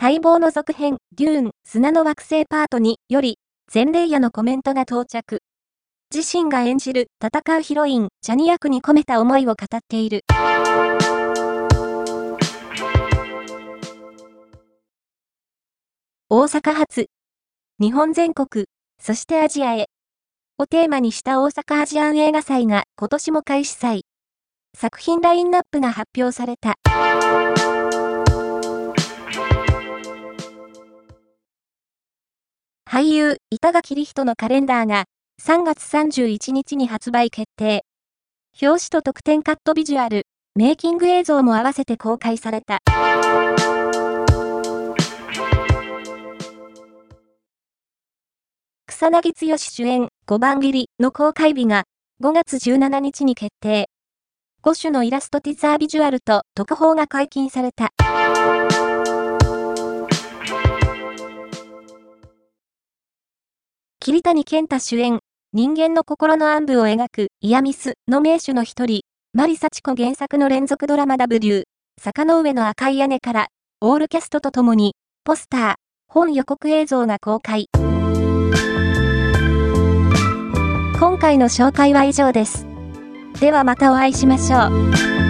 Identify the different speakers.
Speaker 1: 待望の続編、デューン、砂の惑星パート2より、前例夜のコメントが到着。自身が演じる戦うヒロイン、チャニ役に込めた思いを語っている。大阪発、日本全国、そしてアジアへ、をテーマにした大阪アジアン映画祭が今年も開始祭。作品ラインナップが発表された。俳優、板垣理人のカレンダーが3月31日に発売決定。表紙と特典カットビジュアル、メイキング映像も合わせて公開された。草薙剛主演5番切りの公開日が5月17日に決定。5種のイラストティザービジュアルと特報が解禁された。桐谷健太主演、人間の心の暗部を描くイヤミスの名手の一人、マリサチコ原作の連続ドラマ W、坂の上の赤い屋根から、オールキャストとともに、ポスター、本予告映像が公開。今回の紹介は以上です。ではまたお会いしましょう。